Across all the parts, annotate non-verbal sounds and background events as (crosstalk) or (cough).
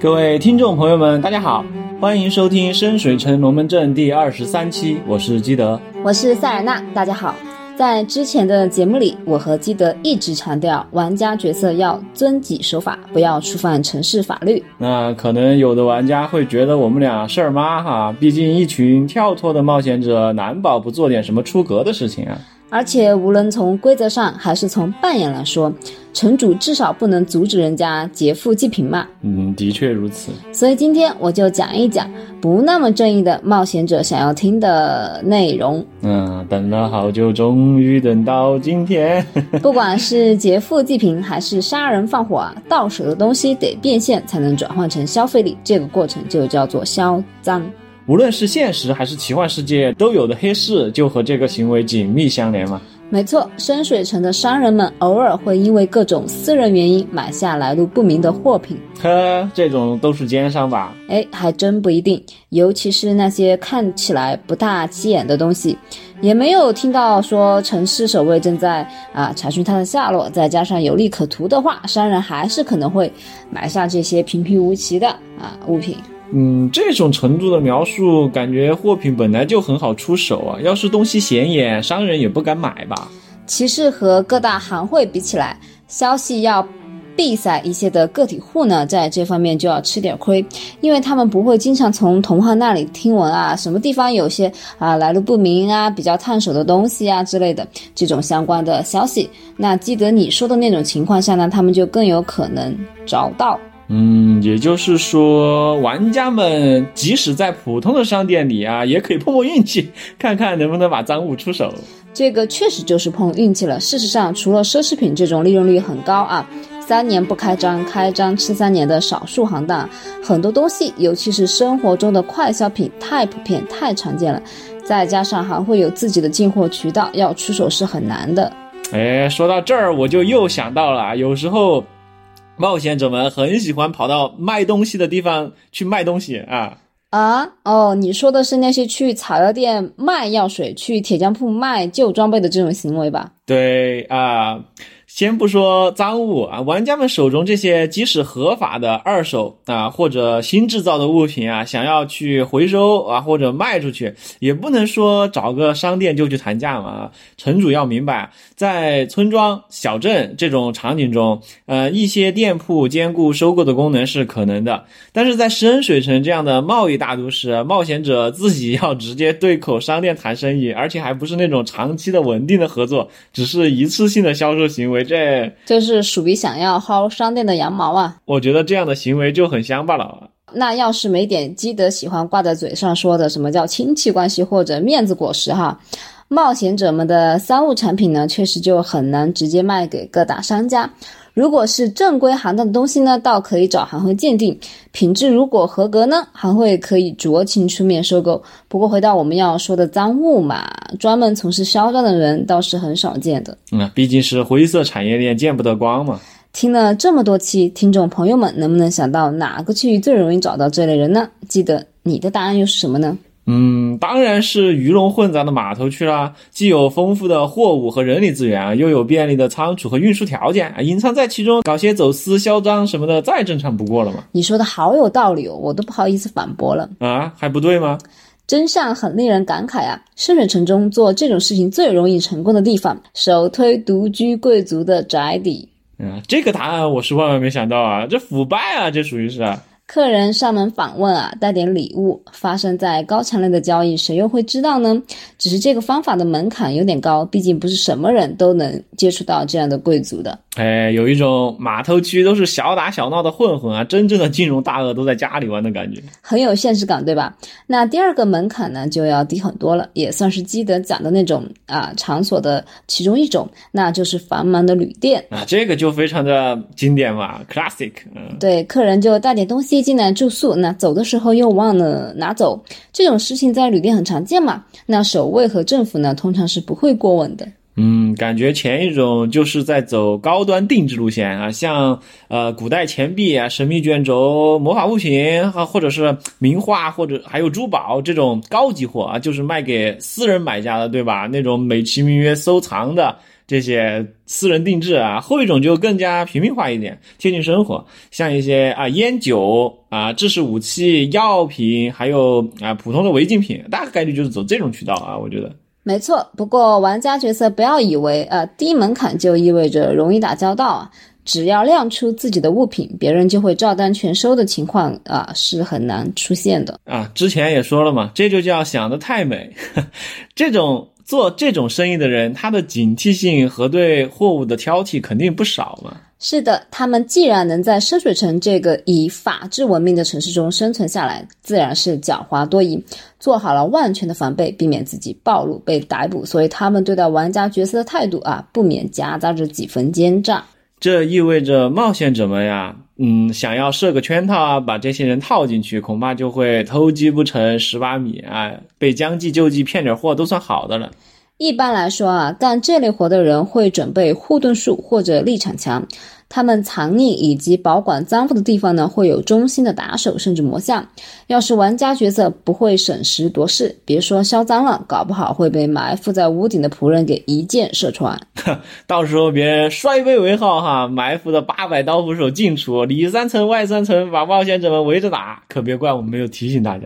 各位听众朋友们，大家好，欢迎收听深水城龙门阵第二十三期，我是基德，我是塞尔纳，大家好。在之前的节目里，我和基德一直强调，玩家角色要遵纪守法，不要触犯城市法律。那可能有的玩家会觉得我们俩事儿妈哈，毕竟一群跳脱的冒险者，难保不做点什么出格的事情啊。而且，无论从规则上还是从扮演来说，城主至少不能阻止人家劫富济贫嘛。嗯，的确如此。所以今天我就讲一讲不那么正义的冒险者想要听的内容。嗯，等了好久，终于等到今天。(laughs) (laughs) 不管是劫富济贫，还是杀人放火啊，到手的东西得变现才能转换成消费力，这个过程就叫做销赃。无论是现实还是奇幻世界都有的黑市，就和这个行为紧密相连嘛。没错，深水城的商人们偶尔会因为各种私人原因买下来路不明的货品。呵，这种都是奸商吧？哎，还真不一定。尤其是那些看起来不大起眼的东西，也没有听到说城市守卫正在啊查询他的下落。再加上有利可图的话，商人还是可能会买下这些平平无奇的啊物品。嗯，这种程度的描述，感觉货品本来就很好出手啊。要是东西显眼，商人也不敢买吧。其实和各大行会比起来，消息要闭塞一些的个体户呢，在这方面就要吃点亏，因为他们不会经常从同行那里听闻啊，什么地方有些啊来路不明啊、比较烫手的东西啊之类的这种相关的消息。那记得你说的那种情况下呢，他们就更有可能找到。嗯，也就是说，玩家们即使在普通的商店里啊，也可以碰碰运气，看看能不能把赃物出手。这个确实就是碰运气了。事实上，除了奢侈品这种利润率很高啊，三年不开张，开张吃三年的少数行当，很多东西，尤其是生活中的快消品，太普遍、太常见了。再加上还会有自己的进货渠道，要出手是很难的。哎，说到这儿，我就又想到了，有时候。冒险者们很喜欢跑到卖东西的地方去卖东西啊啊哦，你说的是那些去草药店卖药水、去铁匠铺卖旧装备的这种行为吧？对啊。先不说赃物啊，玩家们手中这些即使合法的二手啊或者新制造的物品啊，想要去回收啊或者卖出去，也不能说找个商店就去谈价嘛。城主要明白，在村庄小镇这种场景中，呃，一些店铺兼顾收购的功能是可能的，但是在深水城这样的贸易大都市，冒险者自己要直接对口商店谈生意，而且还不是那种长期的稳定的合作，只是一次性的销售行为。这就是属于想要薅商店的羊毛啊！我觉得这样的行为就很乡巴佬了。那要是没点基德喜欢挂在嘴上说的什么叫亲戚关系或者面子果实哈，冒险者们的三无产品呢，确实就很难直接卖给各大商家。如果是正规行当的东西呢，倒可以找行会鉴定，品质如果合格呢，行会可以酌情出面收购。不过回到我们要说的赃物嘛，专门从事销赃的人倒是很少见的。嗯，毕竟是灰色产业链，见不得光嘛。听了这么多期，听众朋友们能不能想到哪个区域最容易找到这类人呢？记得你的答案又是什么呢？嗯，当然是鱼龙混杂的码头区啦，既有丰富的货物和人力资源啊，又有便利的仓储和运输条件啊，隐藏在其中，搞些走私、销赃什么的，再正常不过了嘛。你说的好有道理哦，我都不好意思反驳了啊，还不对吗？真相很令人感慨啊！深水城中做这种事情最容易成功的地方，首推独居贵族的宅邸。嗯，这个答案我是万万没想到啊，这腐败啊，这属于是。客人上门访问啊，带点礼物，发生在高强类的交易，谁又会知道呢？只是这个方法的门槛有点高，毕竟不是什么人都能接触到这样的贵族的。哎，有一种码头区都是小打小闹的混混啊，真正的金融大鳄都在家里玩的感觉，很有现实感，对吧？那第二个门槛呢，就要低很多了，也算是基德讲的那种啊场所的其中一种，那就是繁忙的旅店啊，这个就非常的经典嘛，classic。嗯，对，客人就带点东西进来住宿，那走的时候又忘了拿走，这种事情在旅店很常见嘛。那守卫和政府呢，通常是不会过问的。嗯，感觉前一种就是在走高端定制路线啊，像呃古代钱币啊、神秘卷轴、魔法物品啊，或者是名画，或者还有珠宝这种高级货啊，就是卖给私人买家的，对吧？那种美其名曰收藏的，这些私人定制啊，后一种就更加平民化一点，贴近生活，像一些啊烟酒啊、制式武器、药品，还有啊普通的违禁品，大概率就是走这种渠道啊，我觉得。没错，不过玩家角色不要以为呃低门槛就意味着容易打交道啊，只要亮出自己的物品，别人就会照单全收的情况啊是很难出现的。啊，之前也说了嘛，这就叫想得太美。(laughs) 这种做这种生意的人，他的警惕性和对货物的挑剔肯定不少嘛。是的，他们既然能在深水城这个以法治闻名的城市中生存下来，自然是狡猾多疑，做好了万全的防备，避免自己暴露被逮捕。所以他们对待玩家角色的态度啊，不免夹杂着几分奸诈。这意味着冒险者们呀，嗯，想要设个圈套啊，把这些人套进去，恐怕就会偷鸡不成蚀把米啊，被将计就计骗点货都算好的了。一般来说啊，干这类活的人会准备护盾术或者立场墙。他们藏匿以及保管赃物的地方呢，会有忠心的打手甚至魔像。要是玩家角色不会审时度势，别说销赃了，搞不好会被埋伏在屋顶的仆人给一箭射穿。(laughs) 到时候别人摔杯为号哈，埋伏的八百刀斧手进出，里三层外三层，把冒险者们围着打，可别怪我们没有提醒大家。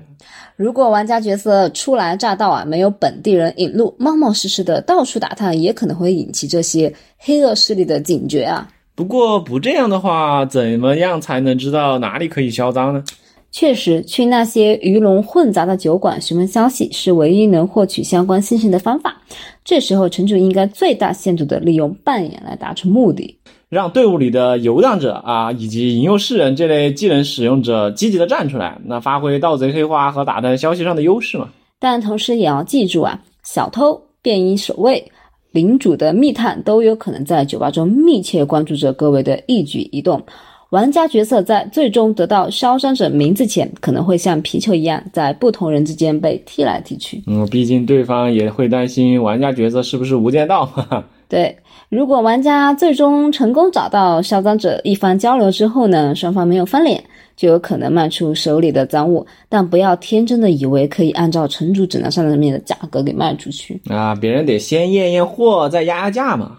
如果玩家角色初来乍到啊，没有本地人引路，冒冒失失的到处打探，也可能会引起这些黑恶势力的警觉啊。不过不这样的话，怎么样才能知道哪里可以销赃呢？确实，去那些鱼龙混杂的酒馆询问消息是唯一能获取相关信息的方法。这时候，城主应该最大限度地利用扮演来达成目的，让队伍里的游荡者啊，以及引诱世人这类技能使用者积极地站出来，那发挥盗贼黑化和打探消息上的优势嘛。但同时也要记住啊，小偷、便衣守卫。领主的密探都有可能在酒吧中密切关注着各位的一举一动。玩家角色在最终得到嚣张者名字前，可能会像皮球一样在不同人之间被踢来踢去。嗯，毕竟对方也会担心玩家角色是不是无间道嘛。对，如果玩家最终成功找到嚣张者，一番交流之后呢，双方没有翻脸。就有可能卖出手里的赃物，但不要天真的以为可以按照城主指南上面的价格给卖出去啊！别人得先验验货，再压压价嘛。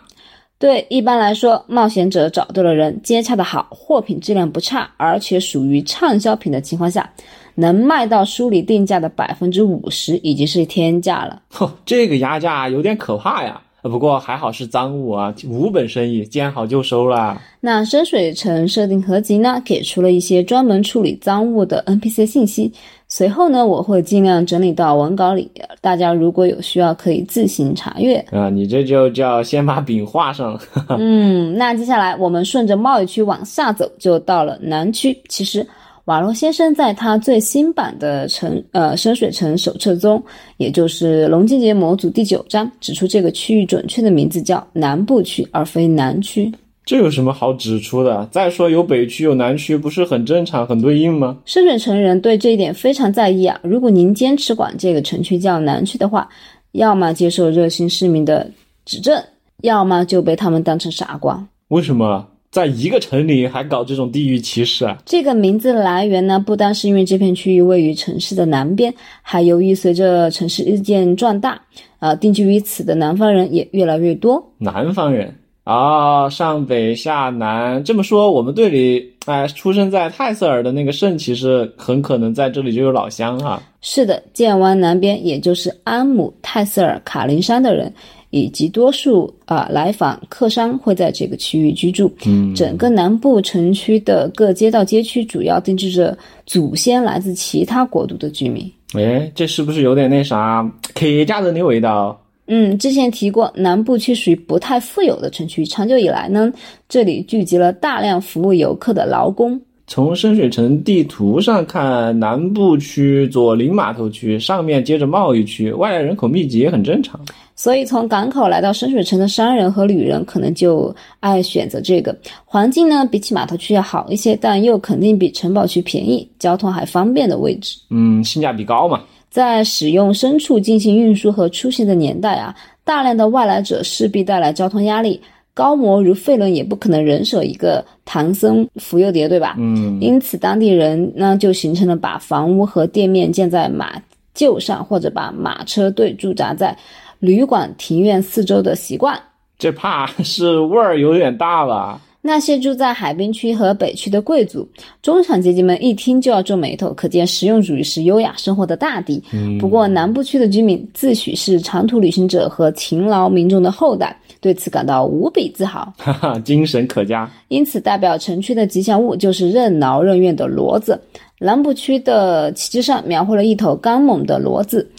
对，一般来说，冒险者找对了人，接洽的好，货品质量不差，而且属于畅销品的情况下，能卖到书里定价的百分之五十，已经是天价了。嚯，(laughs) 这个压价有点可怕呀！不过还好是赃物啊，无本生意，见好就收啦。那深水城设定合集呢，给出了一些专门处理赃物的 NPC 信息。随后呢，我会尽量整理到文稿里，大家如果有需要可以自行查阅。啊，你这就叫先把饼画上了。嗯，那接下来我们顺着贸易区往下走，就到了南区。其实。瓦罗先生在他最新版的城呃深水城手册中，也就是龙境节模组第九章，指出这个区域准确的名字叫南部区，而非南区。这有什么好指出的？再说有北区有南区，不是很正常、很对应吗？深水城人对这一点非常在意啊！如果您坚持管这个城区叫南区的话，要么接受热心市民的指正，要么就被他们当成傻瓜。为什么？在一个城里还搞这种地域歧视啊？这个名字的来源呢，不单是因为这片区域位于城市的南边，还由于随着城市日渐壮大，啊，定居于此的南方人也越来越多。南方人啊，上北下南，这么说，我们队里哎，出生在泰瑟尔的那个圣骑士，很可能在这里就有老乡哈。是的，剑湾南边，也就是安姆泰瑟尔卡林山的人。以及多数啊来访客商会在这个区域居住。嗯，整个南部城区的各街道街区主要定制着祖先来自其他国度的居民。哎，这是不是有点那啥客家人的味道？嗯，之前提过，南部区属于不太富有的城区，长久以来呢，这里聚集了大量服务游客的劳工。从深水城地图上看，南部区左邻码头区上面接着贸易区，外来人口密集也很正常。所以，从港口来到深水城的商人和旅人，可能就爱选择这个环境呢，比起码头区要好一些，但又肯定比城堡区便宜，交通还方便的位置。嗯，性价比高嘛。在使用牲畜进行运输和出行的年代啊，大量的外来者势必带来交通压力。高摩如费伦也不可能人手一个唐僧扶幼蝶，对吧？嗯。因此，当地人呢就形成了把房屋和店面建在马厩上，或者把马车队驻扎在。旅馆庭院四周的习惯，这怕是味儿有点大吧？那些住在海滨区和北区的贵族、中产阶级们一听就要皱眉头，可见实用主义是优雅生活的大敌。不过南部区的居民自诩是长途旅行者和勤劳民众的后代，对此感到无比自豪。哈哈，精神可嘉。因此，代表城区的吉祥物就是任劳任怨的骡子。南部区的旗帜上描绘了一头刚猛的骡子。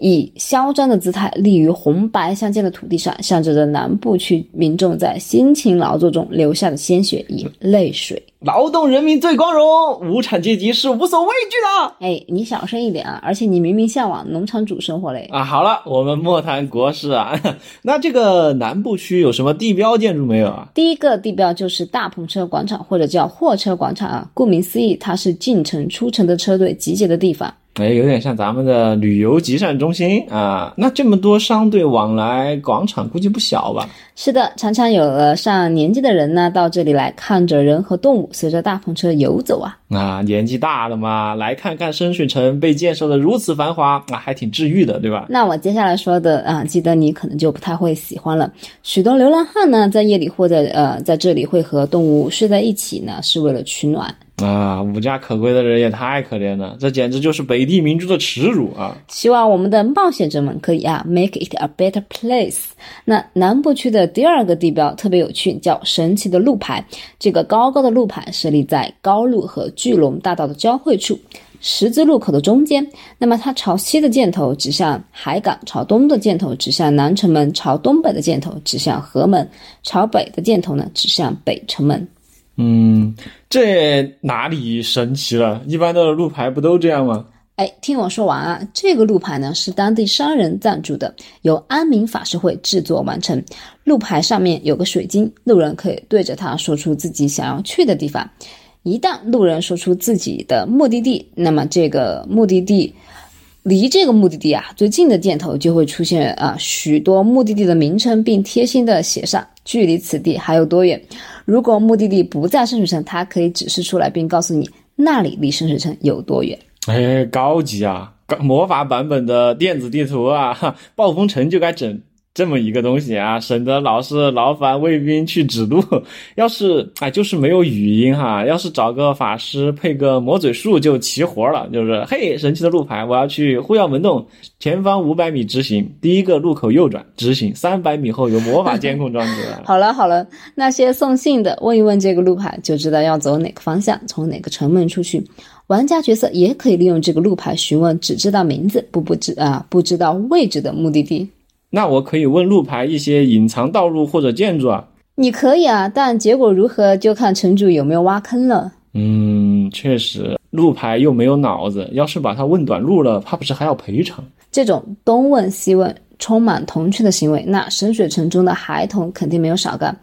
以嚣张的姿态立于红白相间的土地上，象征着南部区民众在辛勤劳作中流下的鲜血与泪水。劳动人民最光荣，无产阶级是无所畏惧的。哎，你小声一点啊！而且你明明向往农场主生活嘞。啊，好了，我们莫谈国事啊。(laughs) 那这个南部区有什么地标建筑没有啊？第一个地标就是大篷车广场，或者叫货车广场啊。顾名思义，它是进城出城的车队集结的地方。哎，有点像咱们的旅游集散中心啊！那这么多商队往来，广场估计不小吧？是的，常常有了上年纪的人呢，到这里来看着人和动物随着大篷车游走啊。啊，年纪大了嘛，来看看深水城被建设的如此繁华，啊，还挺治愈的，对吧？那我接下来说的啊，记得你可能就不太会喜欢了。许多流浪汉呢，在夜里或者呃，在这里会和动物睡在一起呢，是为了取暖。啊，无家可归的人也太可怜了，这简直就是北地民族的耻辱啊！希望我们的冒险者们可以啊，make it a better place。那南部区的第二个地标特别有趣，叫神奇的路牌。这个高高的路牌设立在高路和巨龙大道的交汇处，十字路口的中间。那么它朝西的箭头指向海港，朝东的箭头指向南城门，朝东北的箭头指向河门，朝北的箭头呢指向北城门。嗯，这哪里神奇了？一般的路牌不都这样吗？哎，听我说完啊，这个路牌呢是当地商人赞助的，由安民法师会制作完成。路牌上面有个水晶，路人可以对着它说出自己想要去的地方。一旦路人说出自己的目的地，那么这个目的地离这个目的地啊最近的箭头就会出现啊许多目的地的名称，并贴心的写上距离此地还有多远。如果目的地不在圣水城，它可以指示出来，并告诉你那里离圣水城有多远。哎，高级啊！魔法版本的电子地图啊，(laughs) 暴风城就该整。这么一个东西啊，省得老是劳烦卫兵去指路。(laughs) 要是哎，就是没有语音哈，要是找个法师配个魔嘴术就齐活了。就是嘿，神奇的路牌，我要去护耀门洞，前方五百米直行，第一个路口右转，直行三百米后有魔法监控装置。(laughs) 好了好了，那些送信的问一问这个路牌，就知道要走哪个方向，从哪个城门出去。玩家角色也可以利用这个路牌询问只知道名字不不知啊不知道位置的目的地。那我可以问路牌一些隐藏道路或者建筑啊？你可以啊，但结果如何就看城主有没有挖坑了。嗯，确实，路牌又没有脑子，要是把他问短路了，怕不是还要赔偿？这种东问西问、充满童趣的行为，那深水城中的孩童肯定没有少干。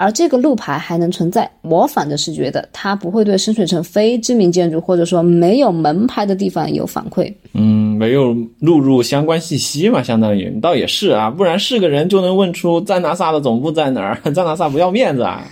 而这个路牌还能存在，我反正是觉得它不会对深水城非知名建筑或者说没有门牌的地方有反馈。嗯，没有录入相关信息嘛，相当于倒也是啊，不然是个人就能问出赞纳萨的总部在哪儿，赞纳萨不要面子啊。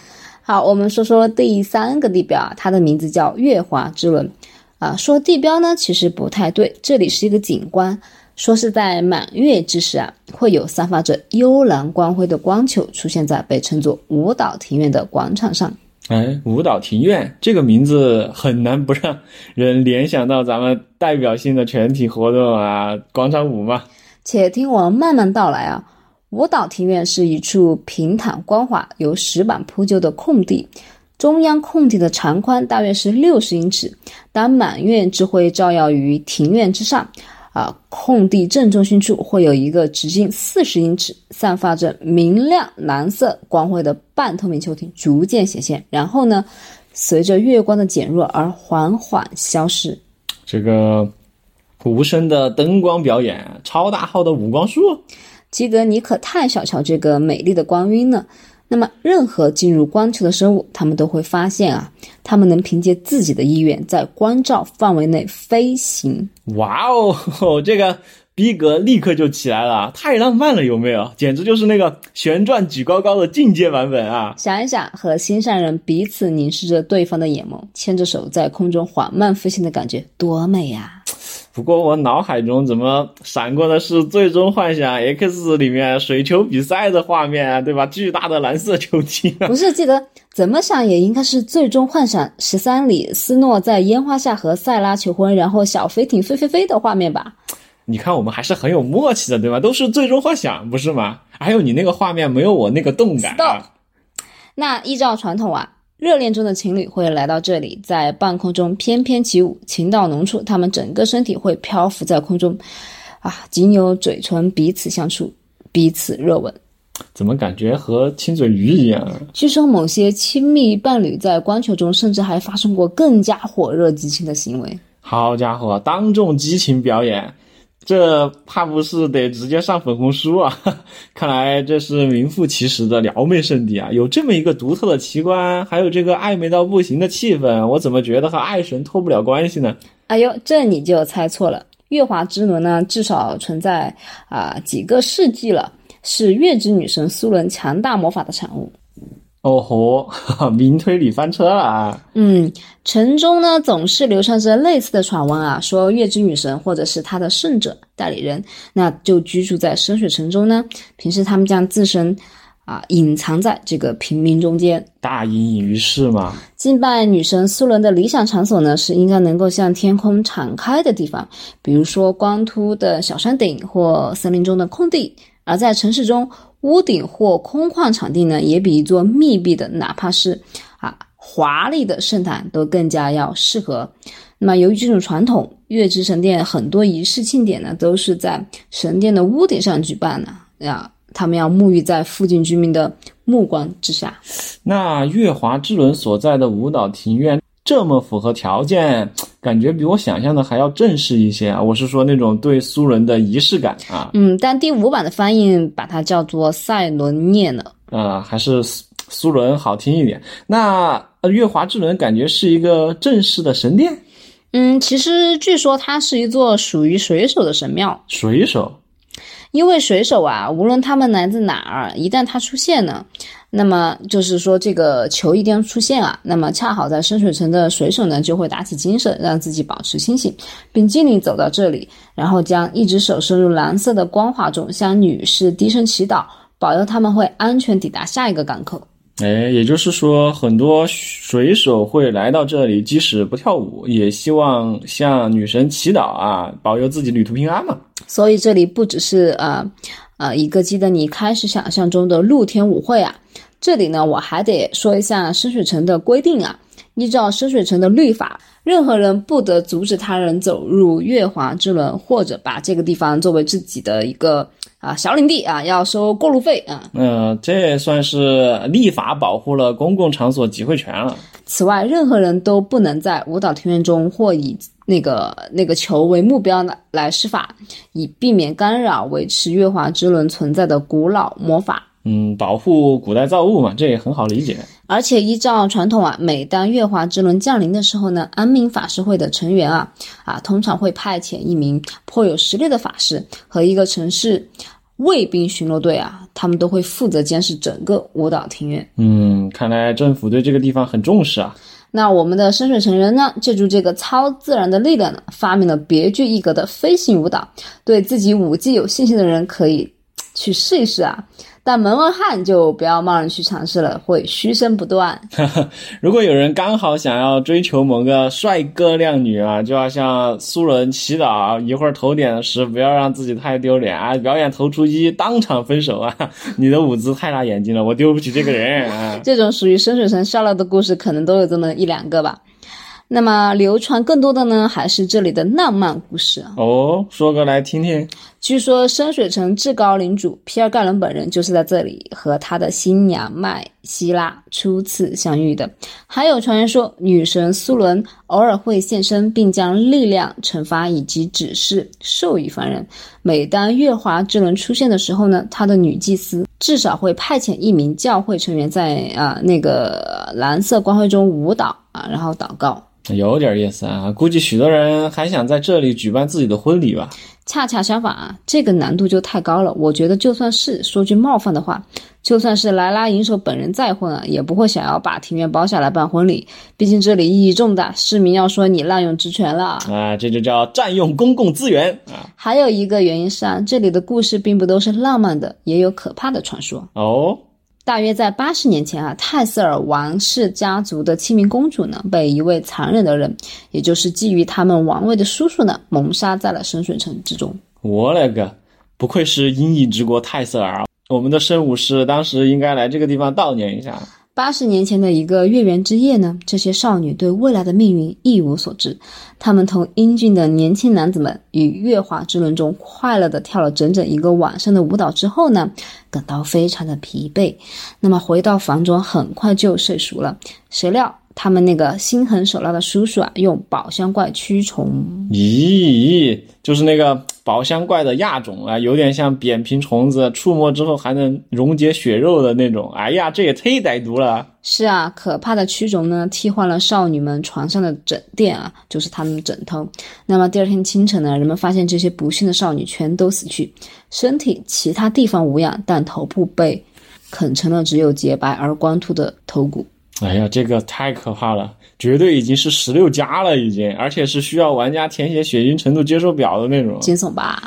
好，我们说说第三个地标啊，它的名字叫月华之轮。啊，说地标呢，其实不太对，这里是一个景观。说是在满月之时啊，会有散发着幽蓝光辉的光球出现在被称作舞蹈庭院的广场上。哎，舞蹈庭院这个名字很难不让人联想到咱们代表性的全体活动啊，广场舞嘛。且听我慢慢道来啊，舞蹈庭院是一处平坦光滑、由石板铺就的空地，中央空地的长宽大约是六十英尺。当满月之辉照耀于庭院之上。啊，空地正中心处会有一个直径四十英尺、散发着明亮蓝色光辉的半透明球体逐渐显现，然后呢，随着月光的减弱而缓缓消失。这个无声的灯光表演，超大号的五光束，基德，你可太小瞧这个美丽的光晕了。那么，任何进入光球的生物，他们都会发现啊，他们能凭借自己的意愿在光照范围内飞行。哇哦，(laughs) 这个逼格立刻就起来了，太浪漫了，有没有？简直就是那个旋转举高高的进阶版本啊！想一想，和心上人彼此凝视着对方的眼眸，牵着手在空中缓慢飞行的感觉，多美呀！不过我脑海中怎么闪过的是《最终幻想 X》里面水球比赛的画面啊，对吧？巨大的蓝色球体、啊。不是记得怎么想也应该是《最终幻想十三》里斯诺在烟花下和塞拉求婚，然后小飞艇飞飞飞的画面吧？你看我们还是很有默契的，对吧？都是《最终幻想》，不是吗？还有你那个画面没有我那个动感啊。那依照传统啊。热恋中的情侣会来到这里，在半空中翩翩起舞，情到浓处，他们整个身体会漂浮在空中，啊，仅有嘴唇彼此相触，彼此热吻。怎么感觉和亲嘴鱼一样？啊据说某些亲密伴侣在光球中，甚至还发生过更加火热激情的行为。好家伙，当众激情表演！这怕不是得直接上粉红书啊！看来这是名副其实的撩妹圣地啊！有这么一个独特的奇观，还有这个暧昧到不行的气氛，我怎么觉得和爱神脱不了关系呢？哎呦，这你就猜错了。月华之轮呢，至少存在啊几个世纪了，是月之女神苏伦强大魔法的产物。哦吼，(laughs) 明推理翻车了啊！嗯，城中呢总是流传着类似的传闻啊，说月之女神或者是她的圣者代理人，那就居住在深水城中呢。平时他们将自身啊隐藏在这个平民中间，大隐隐于市嘛。敬拜女神苏伦的理想场所呢，是应该能够向天空敞开的地方，比如说光秃的小山顶或森林中的空地。而在城市中，屋顶或空旷场地呢，也比一座密闭的，哪怕是啊华丽的圣坛都更加要适合。那么，由于这种传统，月之神殿很多仪式庆典呢，都是在神殿的屋顶上举办的啊。他们要沐浴在附近居民的目光之下。那月华之轮所在的舞蹈庭院。这么符合条件，感觉比我想象的还要正式一些啊！我是说那种对苏伦的仪式感啊。嗯，但第五版的翻译把它叫做塞伦涅呢。啊，还是苏伦好听一点。那月华之轮感觉是一个正式的神殿。嗯，其实据说它是一座属于水手的神庙。水手。因为水手啊，无论他们来自哪儿，一旦他出现呢，那么就是说这个球一定要出现啊。那么恰好在深水城的水手呢，就会打起精神，让自己保持清醒，并尽力走到这里，然后将一只手伸入蓝色的光华中，向女士低声祈祷，保佑他们会安全抵达下一个港口。哎，也就是说，很多水手会来到这里，即使不跳舞，也希望向女神祈祷啊，保佑自己旅途平安嘛。所以这里不只是呃，呃一个记得你开始想象中的露天舞会啊，这里呢我还得说一下深水城的规定啊，依照深水城的律法。任何人不得阻止他人走入月华之轮，或者把这个地方作为自己的一个啊小领地啊，要收过路费啊。嗯，这算是立法保护了公共场所集会权了。此外，任何人都不能在舞蹈庭院中或以那个那个球为目标来来施法，以避免干扰维持月华之轮存在的古老魔法。嗯，保护古代造物嘛，这也很好理解。而且依照传统啊，每当月华之轮降临的时候呢，安民法师会的成员啊啊，通常会派遣一名颇有实力的法师和一个城市卫兵巡逻队啊，他们都会负责监视整个舞蹈庭院。嗯，看来政府对这个地方很重视啊。那我们的深水城人呢，借助这个超自然的力量呢，发明了别具一格的飞行舞蹈。对自己舞技有信心的人可以去试一试啊。但门外汉就不要贸然去尝试了，会嘘声不断。(laughs) 如果有人刚好想要追求某个帅哥靓女啊，就要向苏伦祈祷，一会儿投点时不要让自己太丢脸啊！表演投出一，当场分手啊！(laughs) 你的舞姿太辣眼睛了，我丢不起这个人啊！(laughs) 这种属于深水城笑料的故事，可能都有这么一两个吧。那么流传更多的呢，还是这里的浪漫故事哦，说个来听听。据说深水城至高领主皮尔盖伦本人就是在这里和他的新娘麦希拉初次相遇的。还有传言说，女神苏伦偶尔会现身，并将力量、惩罚以及指示授予凡人。每当月华之轮出现的时候呢，他的女祭司至少会派遣一名教会成员在啊那个蓝色光辉中舞蹈啊，然后祷告。有点意思啊，估计许多人还想在这里举办自己的婚礼吧。恰恰相反啊，这个难度就太高了。我觉得就算是说句冒犯的话，就算是莱拉银手本人再婚啊，也不会想要把庭院包下来办婚礼。毕竟这里意义重大，市民要说你滥用职权了啊，这就叫占用公共资源啊。还有一个原因是啊，这里的故事并不都是浪漫的，也有可怕的传说哦。大约在八十年前啊，泰瑟尔王室家族的七名公主呢，被一位残忍的人，也就是觊觎他们王位的叔叔呢，谋杀在了深水城之中。我勒个，不愧是英译之国泰瑟尔啊，我们的圣武士当时应该来这个地方悼念一下。八十年前的一个月圆之夜呢，这些少女对未来的命运一无所知。她们同英俊的年轻男子们与月华之轮中快乐地跳了整整一个晚上的舞蹈之后呢，感到非常的疲惫。那么回到房中，很快就睡熟了。谁料。他们那个心狠手辣的叔叔啊，用宝箱怪驱虫。咦，就是那个宝箱怪的亚种啊，有点像扁平虫子，触摸之后还能溶解血肉的那种。哎呀，这也忒歹毒了。是啊，可怕的蛆虫呢，替换了少女们床上的枕垫啊，就是他们的枕头。那么第二天清晨呢，人们发现这些不幸的少女全都死去，身体其他地方无恙，但头部被啃成了只有洁白而光秃的头骨。哎呀，这个太可怕了，绝对已经是十六加了，已经，而且是需要玩家填写血腥程度接受表的那种。惊悚吧？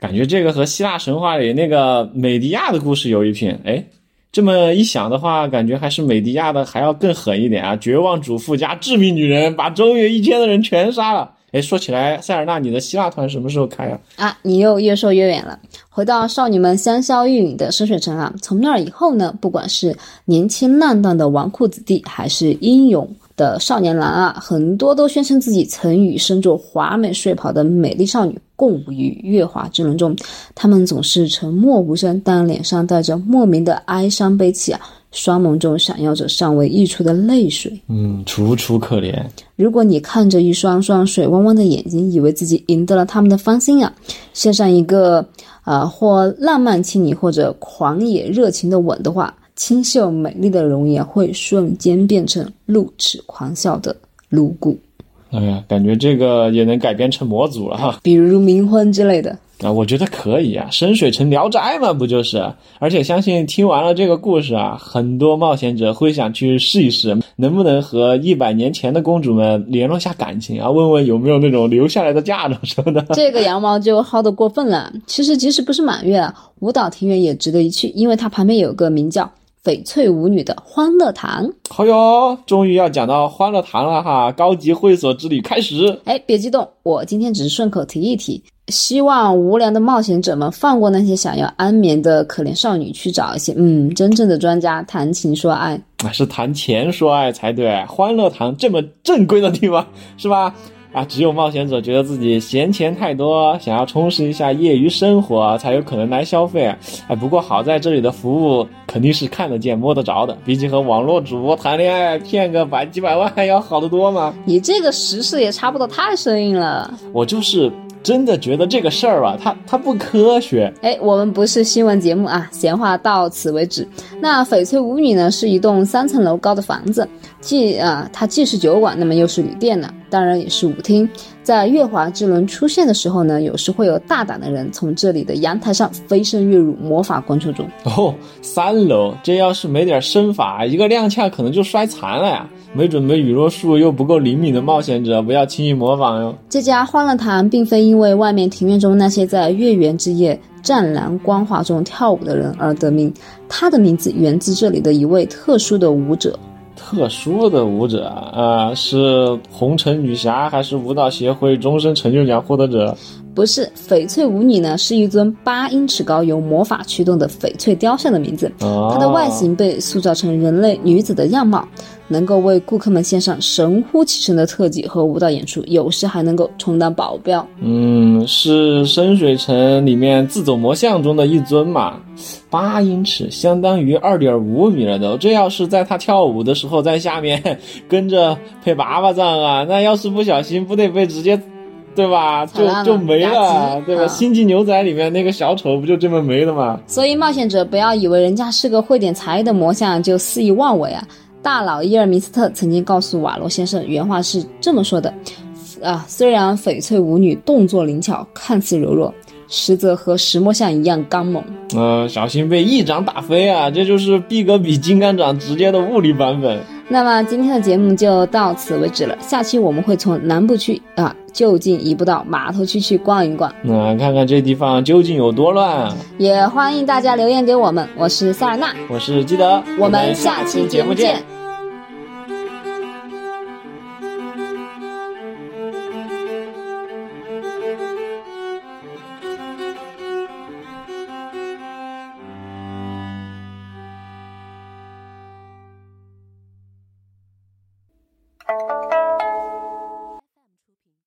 感觉这个和希腊神话里那个美迪亚的故事有一拼。哎，这么一想的话，感觉还是美迪亚的还要更狠一点啊！绝望主妇加致命女人，把周围一千的人全杀了。哎，说起来，塞尔纳，你的希腊团什么时候开啊？啊，你又越说越远了。回到少女们香消玉殒的深水城啊，从那儿以后呢，不管是年轻浪荡的纨绔子弟，还是英勇的少年郎啊，很多都宣称自己曾与身着华美睡袍的美丽少女共舞于月华之轮中。他们总是沉默无声，但脸上带着莫名的哀伤悲戚啊。双眸中闪耀着尚未溢出的泪水，嗯，楚楚可怜。如果你看着一双双水汪汪的眼睛，以为自己赢得了他们的芳心啊，献上一个啊或浪漫亲昵或者狂野热情的吻的话，清秀美丽的容颜会瞬间变成露齿狂笑的颅骨。哎呀，感觉这个也能改编成模组了哈，比如冥婚之类的。啊，我觉得可以啊，深水城聊斋嘛，不就是？而且相信听完了这个故事啊，很多冒险者会想去试一试，能不能和一百年前的公主们联络下感情啊？问问有没有那种留下来的嫁妆什么的。这个羊毛就薅得过分了。其实即使不是满月，舞蹈庭院也值得一去，因为它旁边有个名叫翡翠舞女的欢乐堂。好哟，终于要讲到欢乐堂了哈，高级会所之旅开始。哎，别激动，我今天只是顺口提一提。希望无良的冒险者们放过那些想要安眠的可怜少女，去找一些嗯真正的专家谈情说爱。啊，是谈钱说爱才对。欢乐堂这么正规的地方，(laughs) 是吧？啊，只有冒险者觉得自己闲钱太多，想要充实一下业余生活，才有可能来消费。哎，不过好在这里的服务肯定是看得见摸得着的，比起和网络主播谈恋爱骗个百几百万要好得多嘛。你这个时事也差不多太生硬了。我就是。真的觉得这个事儿吧，它它不科学。哎，我们不是新闻节目啊，闲话到此为止。那翡翠舞女呢，是一栋三层楼高的房子，既啊，它既是酒馆，那么又是旅店呢，当然也是舞厅。在月华之轮出现的时候呢，有时会有大胆的人从这里的阳台上飞身跃入魔法关注中。哦，三楼，这要是没点身法，一个踉跄可能就摔残了呀。没准备雨落术又不够灵敏的冒险者，不要轻易模仿哟。这家欢乐堂并非因为外面庭院中那些在月圆之夜湛蓝光华中跳舞的人而得名，它的名字源自这里的一位特殊的舞者。特殊的舞者啊，是红尘女侠还是舞蹈协会终身成就奖获得者？不是，翡翠舞女呢，是一尊八英尺高、由魔法驱动的翡翠雕像的名字。它的外形被塑造成人类女子的样貌。能够为顾客们献上神乎其神的特技和舞蹈演出，有时还能够充当保镖。嗯，是深水城里面自走魔像中的一尊嘛？八英尺相当于二点五米了都。这要是在他跳舞的时候在下面跟着配娃娃仗啊，那要是不小心，不得被直接，对吧？就就没了，对吧？星际牛仔里面那个小丑不就这么没了吗？所以冒险者不要以为人家是个会点才艺的魔像就肆意妄为啊！大佬伊尔米斯特曾经告诉瓦罗先生，原话是这么说的：啊，虽然翡翠舞女动作灵巧，看似柔弱，实则和石墨像一样刚猛。呃，小心被一掌打飞啊！这就是毕格比金刚掌直接的物理版本。那么今天的节目就到此为止了。下期我们会从南部区啊，就近移步到码头区去逛一逛，那、看看这地方究竟有多乱啊！也欢迎大家留言给我们。我是塞尔纳，我是基德，我们下期节目见。